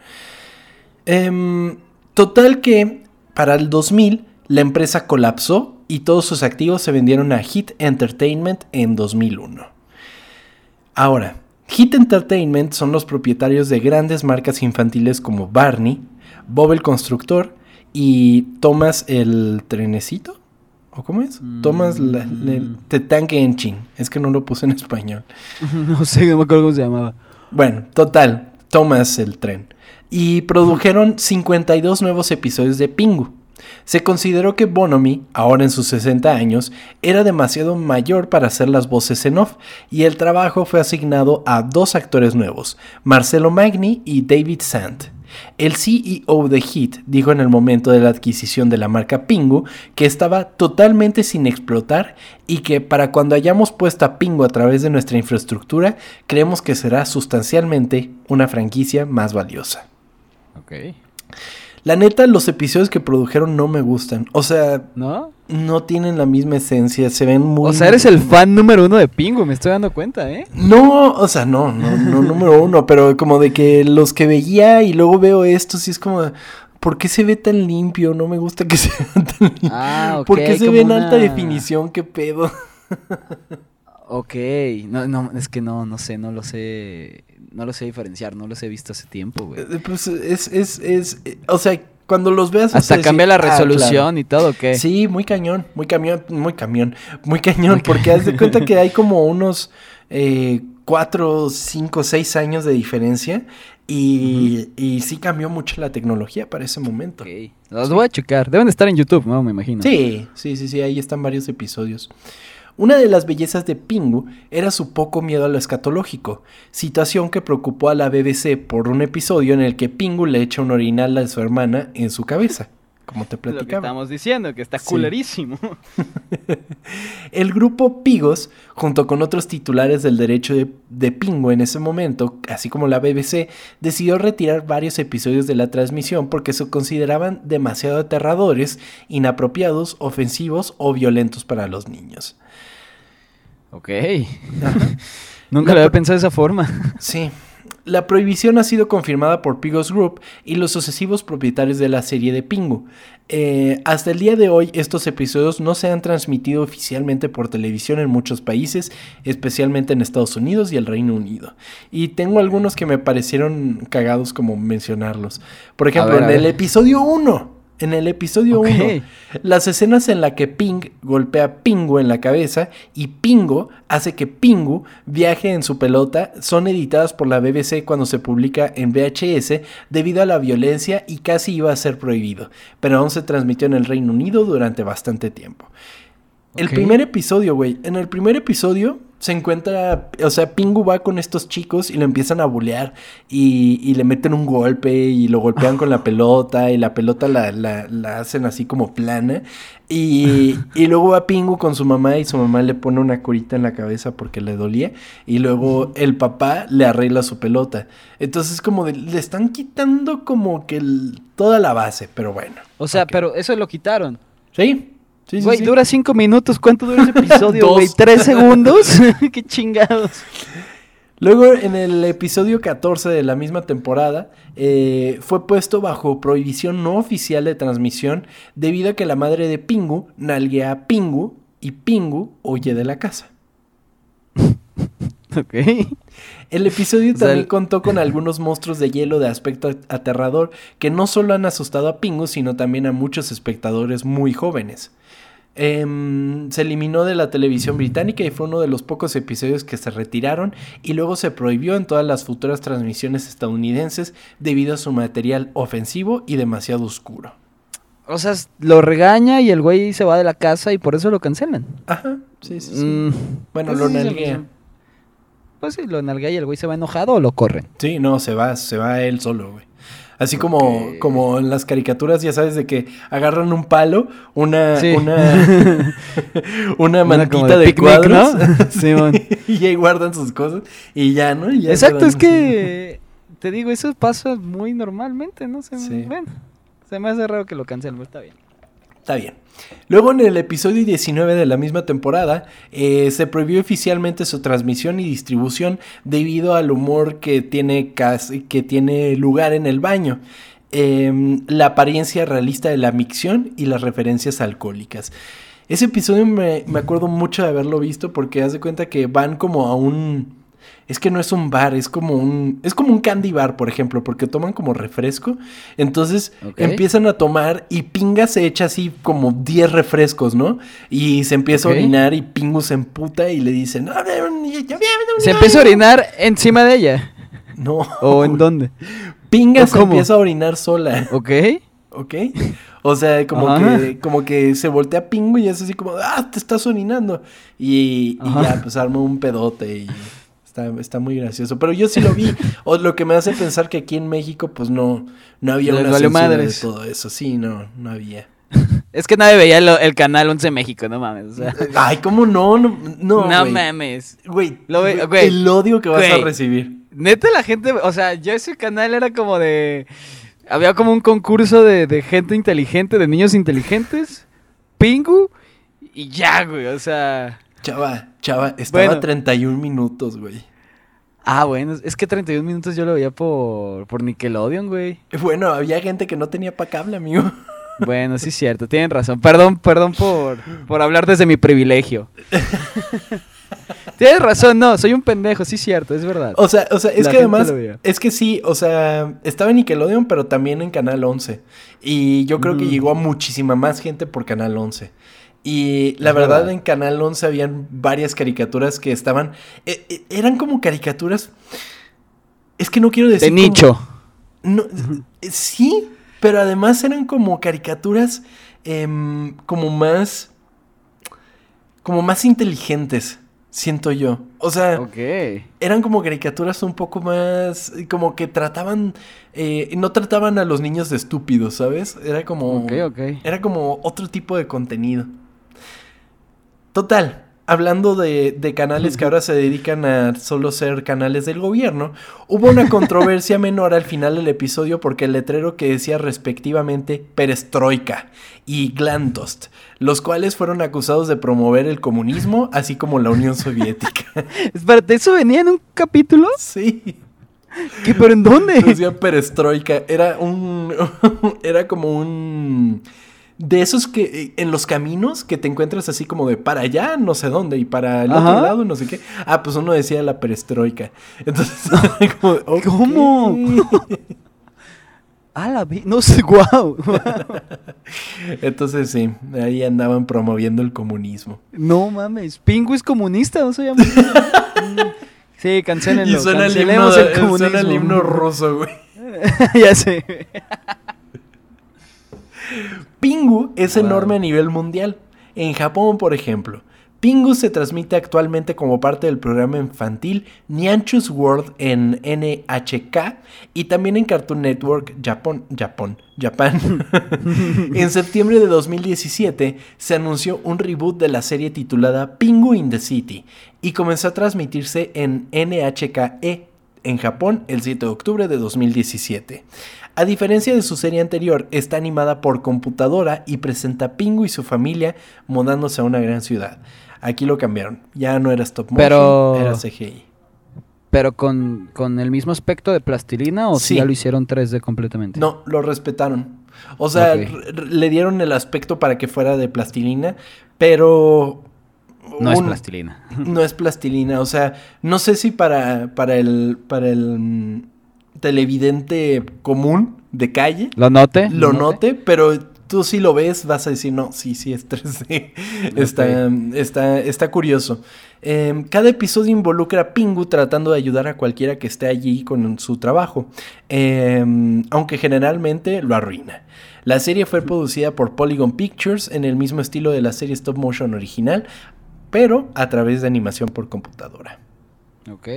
Em, total que Para el 2000, la empresa colapsó y todos sus activos se vendieron a Hit Entertainment en 2001. Ahora, Hit Entertainment son los propietarios de grandes marcas infantiles como Barney, Bob el Constructor y Thomas el Trenecito. ¿O cómo es? Thomas Mm. The Tank Engine. Es que no lo puse en español. no sé, no me acuerdo cómo se llamaba. Bueno, total, Thomas el tren. Y produjeron 52 nuevos episodios de Pingu. Se consideró que Bonomi, ahora en sus 60 años, era demasiado mayor para hacer las voces en off, y el trabajo fue asignado a dos actores nuevos, Marcelo Magni y David Sand. El CEO de Hit dijo en el momento de la adquisición de la marca Pingu que estaba totalmente sin explotar y que para cuando hayamos puesto a Pingu a través de nuestra infraestructura, creemos que será sustancialmente una franquicia más valiosa. Ok. La neta, los episodios que produjeron no me gustan. O sea, ¿No? no tienen la misma esencia, se ven muy... O sea, eres el fan número uno de Pingu, me estoy dando cuenta, ¿eh? No, o sea, no, no, no número uno, pero como de que los que veía y luego veo esto, sí es como, ¿por qué se ve tan limpio? No me gusta que se vea tan limpio. Ah, ok. ¿Por qué se ve en alta definición? ¿Qué pedo? Ok, no, no, es que no, no sé, no lo sé, no lo sé diferenciar, no los he visto hace tiempo, güey. Eh, Pues es, es, es, eh, o sea, cuando los veas... Hasta cambia la "Ah, claro". resolución y todo, ¿o ¿qué? Sí, muy cañón, muy camión, muy camión, muy cañón, porque haz de cuenta que hay como unos eh, cuatro, cinco, seis años de diferencia y, y sí cambió mucho la tecnología para ese momento. Ok, Los voy a checar, deben de estar en YouTube, ¿no? Me imagino. Sí, sí, sí, sí, ahí están varios episodios. Una de las bellezas de Pingu era su poco miedo a lo escatológico, situación que preocupó a la BBC por un episodio en el que Pingu le echa un orinal a su hermana en su cabeza, como te Lo que estamos diciendo, que está Sí. culerísimo. El grupo Pigos, junto con otros titulares del derecho de, de Pingu en ese momento, así como la BBC, decidió retirar varios episodios de la transmisión porque se consideraban demasiado aterradores, inapropiados, ofensivos o violentos para los niños. ok. Nunca lo había pensado de esa forma. Sí. La prohibición ha sido confirmada por Pigos Group y los sucesivos propietarios de la serie de Pingu. Eh, hasta el día de hoy, estos episodios no se han transmitido oficialmente por televisión en muchos países, especialmente en Estados Unidos y el Reino Unido. Y tengo algunos que me parecieron cagados como mencionarlos. Por ejemplo, ver, en el episodio 1. En el episodio Ok. 1, las escenas en la que Ping golpea a Pingu en la cabeza y Pingo hace que Pingu viaje en su pelota son editadas por la BBC cuando se publica en VHS debido a la violencia y casi iba a ser prohibido, pero aún se transmitió en el Reino Unido durante bastante tiempo. El primer episodio, güey. En el primer episodio se encuentra, o sea, Pingu va con estos chicos y lo empiezan a bulear y, y le meten un golpe y lo golpean con la pelota y la pelota la, la- la hacen así como plana. Y, y luego va Pingu con su mamá y su mamá le pone una curita en la cabeza porque le dolía y luego el papá le arregla su pelota. Entonces como de- le están quitando como que el- toda la base, pero bueno. O sea, pero eso lo quitaron. Sí. Sí, Güey, sí. dura cinco minutos. ¿Cuánto dura ese episodio, güey? ¿Tres segundos? Qué chingados. Luego, en el episodio 14 de la misma temporada, eh, fue puesto bajo prohibición no oficial de transmisión debido a que la madre de Pingu nalguea a Pingu y Pingu huye de la casa. Ok. El episodio O sea, también contó con algunos monstruos de hielo de aspecto aterrador que no solo han asustado a Pingu, sino también a muchos espectadores muy jóvenes. Em, se eliminó de la televisión británica y fue uno de los pocos episodios que se retiraron y luego se prohibió en todas las futuras transmisiones estadounidenses debido a su material ofensivo y demasiado oscuro. O sea, lo regaña y el güey se va de la casa y por eso lo cancelan. Ajá, sí, sí, sí. Mm, bueno, pues lo sí, nalguea. Pues sí, lo nalguea y el güey se va enojado o lo corren. Sí, no, se va, se va él solo, güey. Así como, como en las caricaturas, ya sabes, de que agarran un palo, una, Sí. una, una mantita de de, cuadros. y ahí guardan sus cosas y ya, ¿no? Y ya Exacto, es así. que te digo, eso pasa muy normalmente, ¿no? Se, Sí. Bueno, se me hace raro que lo cancelen, está bien. Bien. Luego en el episodio 19 de la misma temporada eh, se prohibió oficialmente su transmisión y distribución debido al humor que tiene, que tiene lugar en el baño. em, la apariencia realista de la micción y las referencias alcohólicas. Ese episodio me, me acuerdo mucho de haberlo visto porque haz de cuenta que van como a un es que no es un bar, es como un es como un candy bar, por ejemplo, porque toman como refresco, entonces empiezan a tomar y Pinga se echa así como 10 refrescos, ¿no? Y se empieza a orinar y Pingu se emputa y le dicen, se empieza a orinar encima de ella. No. ¿O en dónde? Pinga se empieza a orinar sola. Ok. ¿Ok? O sea, como que, como que se voltea Pingu y es así como, ah, te estás orinando. Y, y ya, pues arma un pedote y Está, muy gracioso. Pero yo sí lo vi. o lo que me hace pensar que aquí en México, pues no, no había una censura de todo eso. Sí, no, no había. es que nadie veía el, canal 11 México, no mames. Ay, ¿cómo no? No, no, no mames. Güey, el odio que vas a recibir. Neta, la gente, o sea, yo ese canal era como de. Había como un concurso de, gente inteligente, de niños inteligentes, Pingu, y ya, güey, o sea. Chava, chava, estaba a 31 minutos, güey. Ah, bueno, es que 31 minutos yo lo veía por, por Nickelodeon, güey. Bueno, había gente que no tenía pa' cable, amigo. Bueno, sí es cierto, tienen razón. Perdón, perdón por, por hablar desde mi privilegio. Tienes razón, no, soy un pendejo, sí es cierto, es verdad. O sea, o sea, es que además, es que sí, o sea, estaba en Nickelodeon, pero también en Canal 11. Y yo creo que llegó a muchísima más gente por Canal 11. Y la verdad, en Canal 11 habían varias caricaturas que estaban... Eh, eh, eran como caricaturas... Es que no quiero decir... De nicho. No, eh, sí, pero además eran como caricaturas em, como más... Como más inteligentes, siento yo. O sea, eran como caricaturas un poco más... Como que trataban... no trataban a los niños de estúpidos, ¿sabes? Era como... Era como otro tipo de contenido. Total, hablando de, canales que ahora se dedican a solo ser canales del gobierno, hubo una controversia menor al final del episodio porque el letrero que decía respectivamente perestroika y glantost, los cuales fueron acusados de promover el comunismo, así como la Unión Soviética. Espérate, ¿eso venía en un capítulo? Sí. ¿Qué, pero en dónde? Decía perestroika, era un... era como un de esos que eh, en los caminos que te encuentras así como de para allá, no sé dónde, y para el otro lado, no sé qué. Ah, pues uno decía la perestroika. Entonces, como, ¿cómo? Ah, la. No sé, guau. Entonces sí, ahí andaban promoviendo el comunismo. No mames, Pingu es comunista, no se llama. sí, cancelenlo. Y suena el, himno, suena el himno ruso, güey. ya sé. Pingu es enorme a nivel mundial. En Japón, por ejemplo, Pingu se transmite actualmente como parte del programa infantil Nyanchu's World en NHK y también en Cartoon Network Japón, Japón, Japán. en septiembre de 2017 se anunció un reboot de la serie titulada Pingu in the City y comenzó a transmitirse en NHKE en Japón el 7 de octubre de 2017. A diferencia de su serie anterior, está animada por computadora y presenta a Pingu y su familia mudándose a una gran ciudad. Aquí lo cambiaron. Ya no era stop motion, era CGI. ¿Pero con, el mismo aspecto de plastilina o si ya lo hicieron 3D completamente? No, lo respetaron. O sea, le dieron el aspecto para que fuera de plastilina, pero... No es plastilina. No es plastilina, o sea, no sé si para, para el... Para el televidente común de calle. ¿Lo note? Lo note, pero tú si lo ves vas a decir, no, sí, sí, es 3D. está, está, está curioso. Em, cada episodio involucra a Pingu tratando de ayudar a cualquiera que esté allí con su trabajo, em, aunque generalmente lo arruina. La serie fue producida por Polygon Pictures en el mismo estilo de la serie stop motion original, pero a través de animación por computadora. Ok.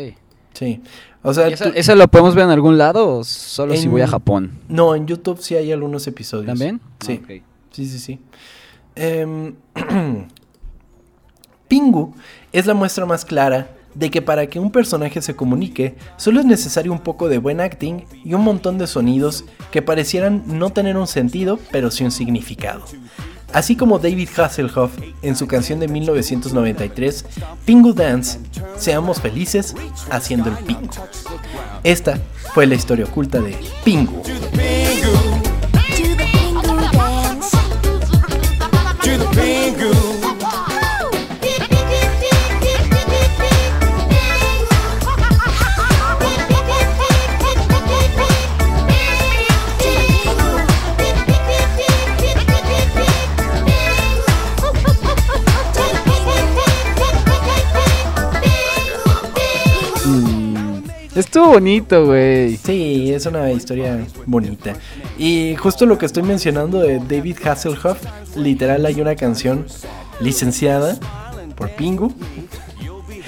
Sí. O sea, ¿Eso, lo podemos ver en algún lado o solo si voy a Japón? No, en YouTube sí hay algunos episodios. ¿También? Sí. Sí, sí, sí. Em, Pingu es la muestra más clara de que para que un personaje se comunique, solo es necesario un poco de buen acting y un montón de sonidos que parecieran no tener un sentido, pero sí un significado. Así como David Hasselhoff en su canción de 1993, Pingu Dance, Seamos felices haciendo el pingu. Esta fue la historia oculta de Pingu. Estuvo bonito, güey. Sí, es una historia bonita. Y justo lo que estoy mencionando de David Hasselhoff, literal hay una canción licenciada por Pingu.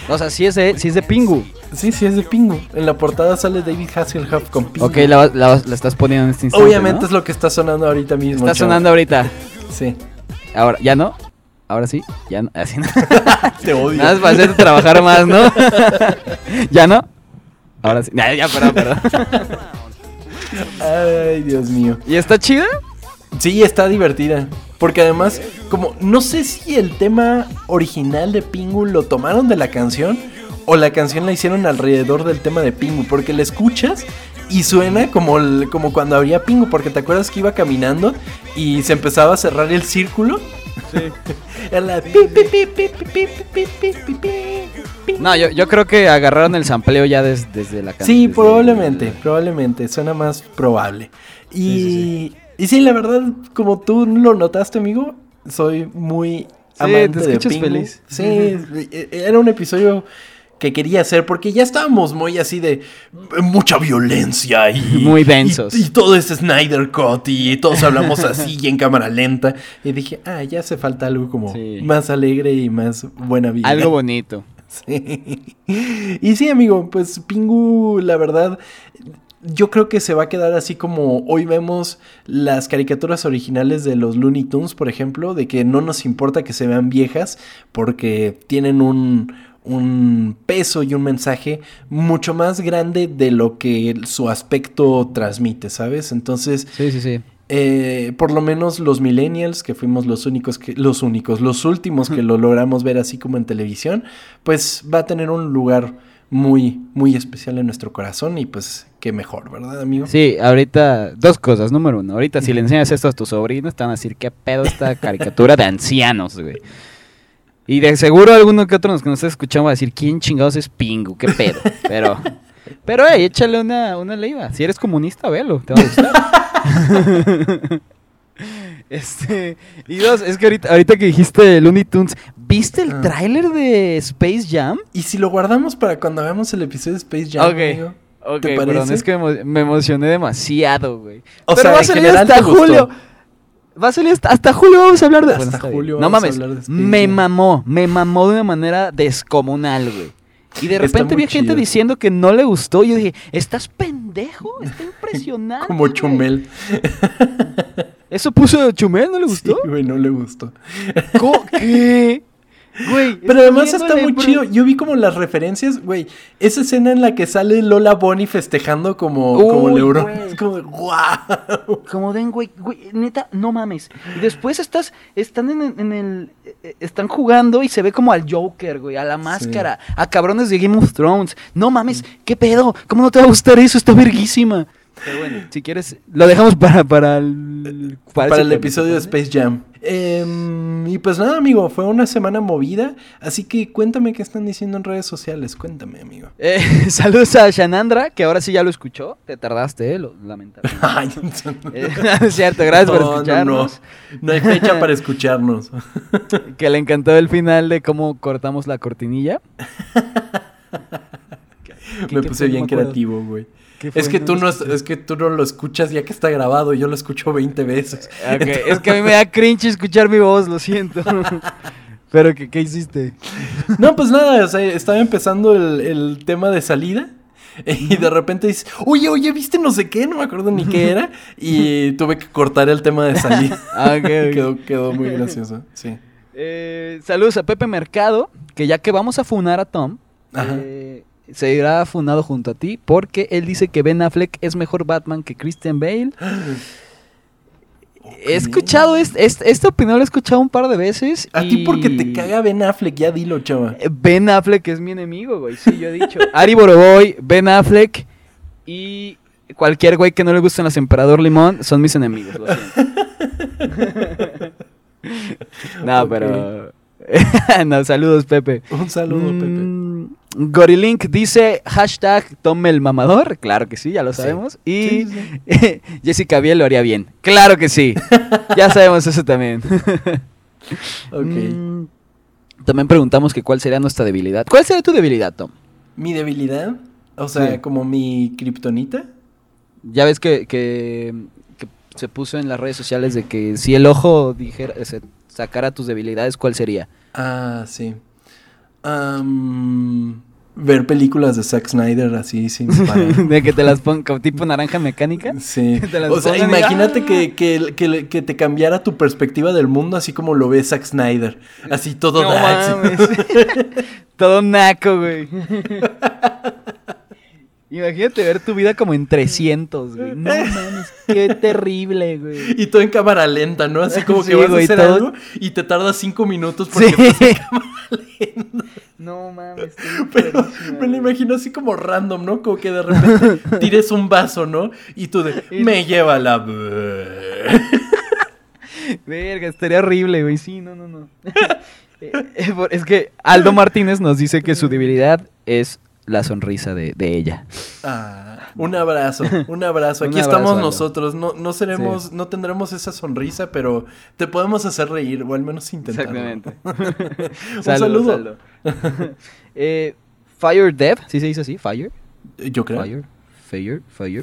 O sea, sí es de, sí es de Pingu. Sí, sí, es de Pingu. En la portada sale David Hasselhoff con Pingu. Ok, la, la, la estás poniendo en este instante. Obviamente es lo que está sonando ahorita mismo. Está sonando ahorita. Sí. Ahora, ¿ya no? Ahora sí, ya no. Así no. Te odio. Nada más para hacerte trabajar más, ¿no? ¿Ya no? Ahora sí. Ya, ya, perdón, perdón. Ay, Dios mío. ¿Y está chida? Sí, está divertida. Porque además, como no sé si el tema original de Pingu lo tomaron de la canción o la canción la hicieron alrededor del tema de Pingu. Porque la escuchas y suena como, el- como cuando habría Pingu. Porque te acuerdas que iba caminando y se empezaba a cerrar el círculo. En la No, yo, yo, creo que agarraron el sampleo ya des, desde la canción. Sí, probablemente, el... probablemente, suena más probable. Y sí, sí, sí. y sí, la verdad, como tú lo notaste, amigo, soy muy amante te de Pingu. feliz. Sí, era un episodio que quería hacer porque ya estábamos muy así de mucha violencia y Muy densos. y, y todo es Snyder Cut y todos hablamos así y en cámara lenta y dije, ah, ya hace falta algo como Sí. más alegre y más buena vida. Algo bonito. Sí. Y sí, amigo, pues Pingu, la verdad, yo creo que se va a quedar así como hoy vemos las caricaturas originales de los Looney Tunes, por ejemplo, de que no nos importa que se vean viejas porque tienen un, un peso y un mensaje mucho más grande de lo que su aspecto transmite, ¿sabes? Entonces, Sí, sí, sí. eh, por lo menos los millennials, que fuimos los únicos que, los únicos, los últimos que lo logramos ver así como en televisión, pues va a tener un lugar muy, muy especial en nuestro corazón y pues qué mejor, ¿verdad, amigo? Sí, ahorita, dos cosas. Número uno, ahorita si le enseñas esto a tus sobrinos, te van a decir qué pedo esta caricatura de ancianos, güey. Y de seguro alguno que otro nos que nos está escuchando va a decir, ¿quién chingados es Pingu? ¿Qué pedo? Pero, pero, hey, échale una, una leiva. Si eres comunista, velo, te va a gustar. este, y dos, es que ahorita, ahorita que dijiste Looney Tunes, ¿viste el Ah. tráiler de Space Jam? Y si lo guardamos para cuando hagamos el episodio de Space Jam, amigo. Ok, ¿Te perdón, parece? es que me, emo- me emocioné demasiado, güey. O Pero sea, va a salir hasta gustó. Va a salir hasta, hasta julio vamos a hablar de... Hasta julio No mames, de me mamó, me mamó de una manera descomunal, güey. Y de repente vi gente chido. diciendo que no le gustó. Y yo dije, ¿estás pendejo? Está impresionante. Como güey". Chumel. ¿Eso puso Chumel? ¿No le Sí, gustó? güey, no le gustó. ¿Qué? Güey, Pero además está muy chido. Yo vi como las referencias, güey. Esa escena en la que sale Lola Bonnie festejando como, como güey. Es como. Como den, güey, güey, neta, no mames. Y después estás, están en, en el, eh, están jugando y se ve como al Joker, güey, a la máscara, a cabrones de Game of Thrones. No mames, ¿qué pedo? ¿Cómo no te va a gustar eso? Está verguísima. Pero bueno, si quieres, lo dejamos para, para el, Para, el episodio de ¿te Space Jam. Em, y pues nada, amigo. Fue una semana movida. Así que cuéntame qué están diciendo en redes sociales. Cuéntame, amigo. Eh, saludos a Shanandra, que ahora sí ya lo escuchó. Te tardaste, eh, lo lamentablemente. Ay, Eh, no es cierto, gracias por no, no, no. escucharnos. No hay fecha para escucharnos. Que le encantó el final de cómo cortamos la cortinilla. Me puse bien creativo, güey. Es que, No tú no, es que tú no lo escuchas ya que está grabado. Yo lo escucho 20 veces. Es que a mí me da cringe escuchar mi voz, lo siento. Pero, ¿qué, qué hiciste? No, pues nada, o sea, estaba empezando el, el tema de salida. Y de repente dices, oye, oye, ¿viste no sé qué? No me acuerdo ni qué era. Y tuve que cortar el tema de salida. Ah, ok, ok. quedó, quedó muy gracioso, sí. Eh, saludos a Pepe Mercado, que ya que vamos a funar a Tom, Ajá. eh, se irá funado junto a ti, porque él dice que Ben Affleck es mejor Batman que Christian Bale. He escuchado es- es- esta opinión, la he escuchado un par de veces. A ti porque te caga Ben Affleck, ya dilo, chava. Eh, Ben Affleck es mi enemigo, güey. Sí, yo he dicho. Ari Boroboy, Ben Affleck y cualquier güey que no le gusten las Emperador Limón son mis enemigos, lo siento. no, pero. no, saludos, Pepe. Un saludo, Pepe. Gorilink dice hashtag tome el mamador. Claro que sí, ya lo Sí. sabemos. Y Sí, sí, Jessica Biel lo haría bien. Claro que sí. ya sabemos eso también. Ok. Mm, también preguntamos que cuál sería nuestra debilidad. ¿Cuál sería tu debilidad, Tom? Mi debilidad. O sea, como mi kriptonita. Ya ves que, que, que, se puso en las redes sociales de que si el ojo dijera, se sacara tus debilidades, ¿cuál sería? Ah, sí. Ver películas de Zack Snyder así sin de que te las ponga tipo naranja mecánica. Sí. o sea, imagínate que, que, que, te cambiara tu perspectiva del mundo así como lo ve Zack Snyder. Así todo no todo naco, güey. Imagínate ver tu vida como en 300, güey. No mames, qué terrible, güey. Y todo en cámara lenta, ¿no? Así como que vas a hacer algo y te tardas cinco minutos porque sí. en cámara lenta. No mames, Pero me lo imagino así como random, ¿no? Como que de repente tires un vaso, ¿no? Y tú de, me lleva la... Verga, estaría horrible, güey. Sí, no, no, no. Eh, eh, es que Aldo Martínez nos dice que su debilidad es la sonrisa de, ella. Ah, un abrazo, un abrazo. Aquí estamos nosotros. No, no seremos, no tendremos esa sonrisa, pero te podemos hacer reír, o al menos intentar. Exactamente. un saludo. eh, Fire Dev, ¿sí se dice así? Fire. Yo creo. Fire. Fire. Fire.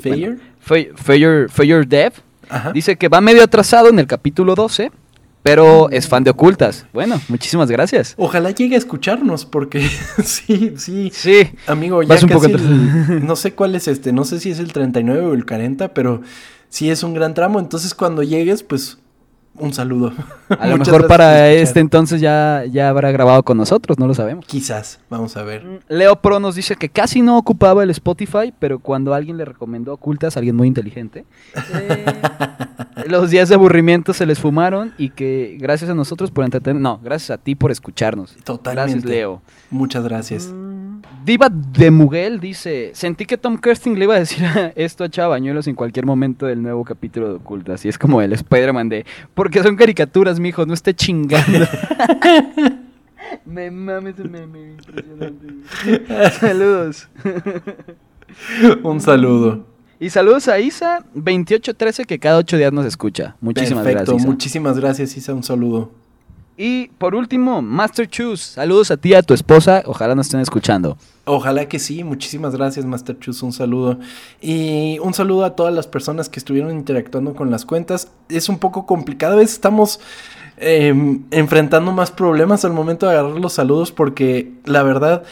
Fire. Fire, Fire Dev. Dice que va medio atrasado en el capítulo 12 pero es fan de ocultas. Bueno, muchísimas gracias. Ojalá llegue a escucharnos, porque sí, sí. Sí. Amigo, ya casi un no sé cuál es este, no sé si es el 39 o el 40, pero sí es un gran tramo. Entonces, cuando llegues, pues un saludo. A lo mejor para este entonces ya, ya habrá grabado con nosotros, no lo sabemos. Quizás, vamos a ver. Mm, Leo Pro nos dice que casi no ocupaba el Spotify, pero cuando alguien le recomendó ocultas, alguien muy inteligente, eh, los días de aburrimiento se les fumaron y que gracias a nosotros por entretener, no, gracias a ti por escucharnos. Totalmente. Gracias, Leo. Muchas gracias. Diva de Muguel dice, sentí que Tom Kirsting le iba a decir esto a Chava Bañuelos en cualquier momento del nuevo capítulo de Ocultas. Y es como el Spider-Man de, porque son caricaturas, mijo, no esté chingando. me mames meme, impresionante. Saludos. Un saludo. Y saludos a Isa 2813 que cada ocho días nos escucha. Muchísimas Perfecto, gracias. Muchísimas gracias, Isa. Un saludo. Y por último, Master Choose. Saludos a ti y a tu esposa. Ojalá nos estén escuchando. Ojalá que sí. Muchísimas gracias, Master Choose. Un saludo. Y un saludo a todas las personas que estuvieron interactuando con las cuentas. Es un poco complicado. A veces estamos em, enfrentando más problemas al momento de agarrar los saludos porque la verdad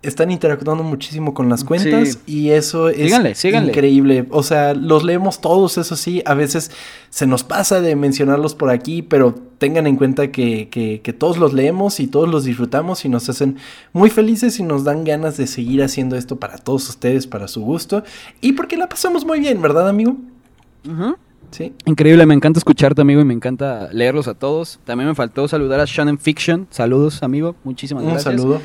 están interactuando muchísimo con las cuentas y eso es increíble. O sea, los leemos todos, eso sí, a veces se nos pasa de mencionarlos por aquí, pero tengan en cuenta que, que, todos los leemos y todos los disfrutamos y nos hacen muy felices y nos dan ganas de seguir haciendo esto para todos ustedes, para su gusto y porque la pasamos muy bien, ¿verdad, amigo? Sí. Increíble, me encanta escucharte, amigo, y me encanta leerlos a todos. También me faltó saludar a Shannon Fiction. Saludos, amigo. Muchísimas gracias. Un saludo.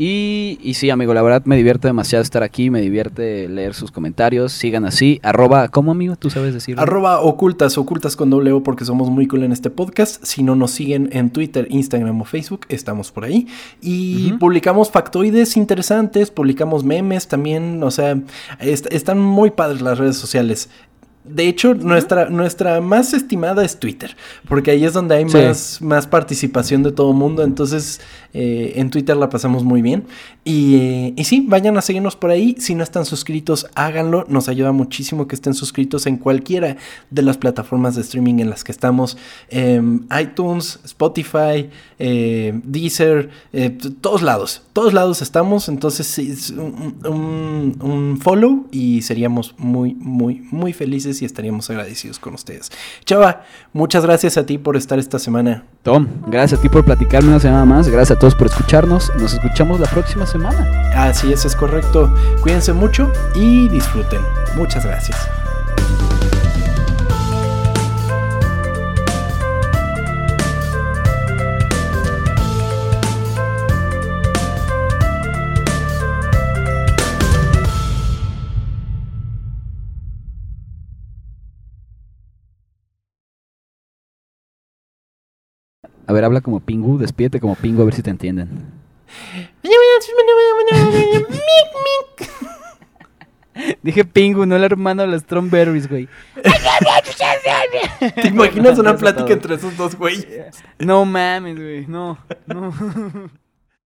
Y, y, sí, amigo, la verdad me divierte demasiado estar aquí, me divierte leer sus comentarios. Sigan así, arroba, ¿cómo amigo? ¿Tú sabes decirlo? Arroba ocultas, ocultas con doble O porque somos muy cool en este podcast. Si no nos siguen en Twitter, Instagram o Facebook, estamos por ahí. Y publicamos factoides interesantes, publicamos memes también, o sea, están muy padres las redes sociales. De hecho, nuestra, nuestra más estimada es Twitter, porque ahí es donde hay más, más participación de todo el mundo. Entonces, eh, en Twitter la pasamos muy bien. Y, y, sí, vayan a seguirnos por ahí. Si no están suscritos, háganlo. Nos ayuda muchísimo que estén suscritos en cualquiera de las plataformas de streaming en las que estamos. Em, iTunes, Spotify, eh, Deezer, eh, todos lados. Todos lados estamos. Entonces, un, un follow y seríamos muy, muy, muy felices y estaríamos agradecidos con ustedes. Chava, muchas gracias a ti por estar esta semana. Tom, gracias a ti por platicarme una semana más. Gracias a todos por escucharnos. Nos escuchamos la próxima semana. Así es, es correcto. Cuídense mucho y disfruten. Muchas gracias. A ver, habla como Pingu, despídete como Pingu a ver si te entienden. Dije Pingu, no el hermano de los Strawberries, güey. ¿Te imaginas una plática entre esos dos güeyes? No mames, güey. No, no.